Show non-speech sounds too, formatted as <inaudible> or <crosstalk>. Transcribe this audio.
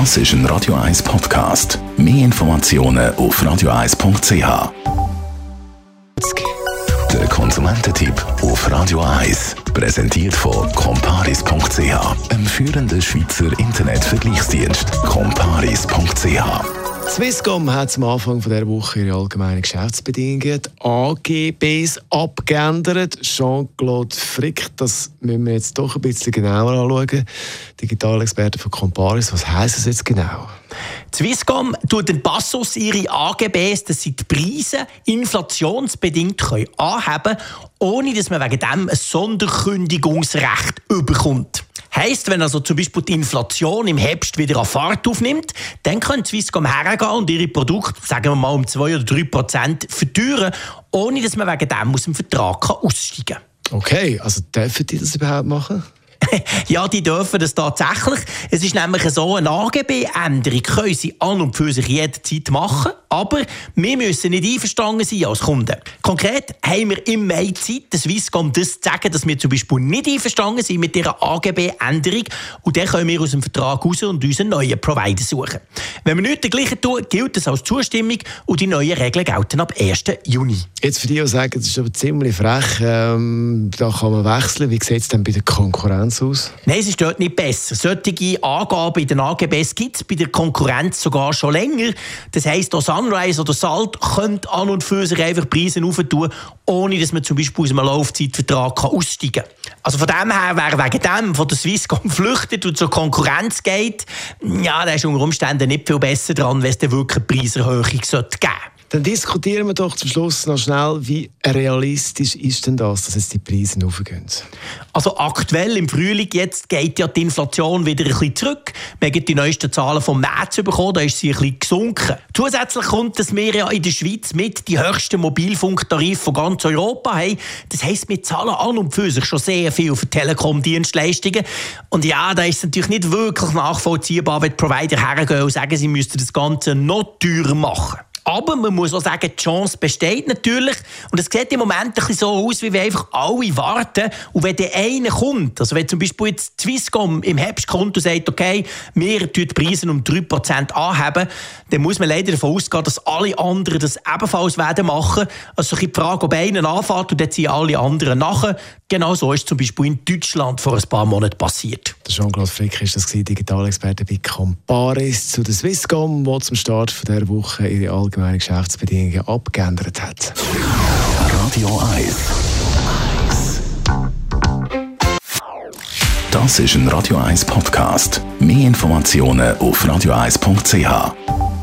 Das ist ein Radio 1 Podcast. Mehr Informationen auf radio1.ch. Der Konsumententipp auf Radio 1 präsentiert von comparis.ch, einem führenden Schweizer Internetvergleichsdienst. comparis.ch Swisscom hat am Anfang dieser Woche ihre allgemeinen Geschäftsbedingungen, AGBs, abgeändert. Jean-Claude Frick, das müssen wir jetzt doch ein bisschen genauer anschauen. Digitalexperte von Comparis, was heisst das jetzt genau? Swisscom tut den Passus ihre AGBs, dass sie die Preise inflationsbedingt können anheben können, ohne dass man wegen dem ein Sonderkündigungsrecht überkommt. Heisst, wenn also zum Beispiel die Inflation im Herbst wieder an Fahrt aufnimmt, dann können Swisscom hergehen und ihre Produkte, sagen wir mal, um 2 oder 3 Prozent verteuern, ohne dass man wegen dem aus dem Vertrag aussteigen kann. Okay, also dürfen die das überhaupt machen? <laughs> ja, die dürfen das tatsächlich. Es ist nämlich so, eine AGB-Änderung können sie an und für sich jederzeit machen, aber wir müssen nicht einverstanden sein als Kunden. Konkret haben wir im Mai Zeit, der Swisscom das zu sagen, dass wir zum Beispiel nicht einverstanden sind mit dieser AGB-Änderung und dann können wir aus dem Vertrag raus und unseren neuen Provider suchen. Wenn wir nicht gleichen tun, gilt das als Zustimmung und die neuen Regeln gelten ab 1. Juni. Jetzt für die, die sagen, das ist aber ziemlich frech, ähm, da kann man wechseln. Wie sieht es denn bei der Konkurrenz aus? Nein, es ist dort nicht besser. Solche Angaben in den AGBs gibt es bei der Konkurrenz sogar schon länger. Das heisst, auch Sunrise oder Salt können an und für sich einfach Preise aufentun, ohne dass man zum Beispiel aus einem Laufzeitvertrag aussteigen kann. Also von dem her, wer wegen dem von der Swisscom <laughs> flüchtet und zur Konkurrenz geht, ja, der ist unter Umständen nicht viel besser dran, wenn es dann wirklich eine Preiserhöhung geben sollte. Dann diskutieren wir doch zum Schluss noch schnell, wie realistisch ist denn das, dass jetzt die Preise hochgehen? Also aktuell im Frühling jetzt geht ja die Inflation wieder ein bisschen zurück. Wir haben die neuesten Zahlen vom März bekommen, da ist sie ein bisschen gesunken. Zusätzlich kommt, dass wir ja in der Schweiz mit die höchsten Mobilfunktarife von ganz Europa haben. Das heisst, wir zahlen an und für sich schon sehr viel für Telekom-Dienstleistungen. Und ja, da ist es natürlich nicht wirklich nachvollziehbar, wenn die Provider hergehen und sagen, sie müssten das Ganze noch teurer machen. Aber man muss auch sagen, die Chance besteht natürlich. Und es sieht im Moment ein bisschen so aus, wie wir einfach alle warten. Und wenn der eine kommt, also wenn zum Beispiel jetzt Swisscom im Herbst kommt und sagt, okay, wir tun die Preise um 3% anheben, dann muss man leider davon ausgehen, dass alle anderen das ebenfalls werden machen. Also die Frage, ob einer anfährt und dann ziehen alle anderen nachher. Genau so ist zum Beispiel in Deutschland vor ein paar Monaten passiert. Jean-Claude Frick ist das Digitalexperte bei Comparis zu der Swisscom, die zum Start dieser Woche ihre allgemeinen Geschäftsbedingungen abgeändert hat. Radio 1 Das ist ein Radio 1 Podcast. Mehr Informationen auf radio1.ch.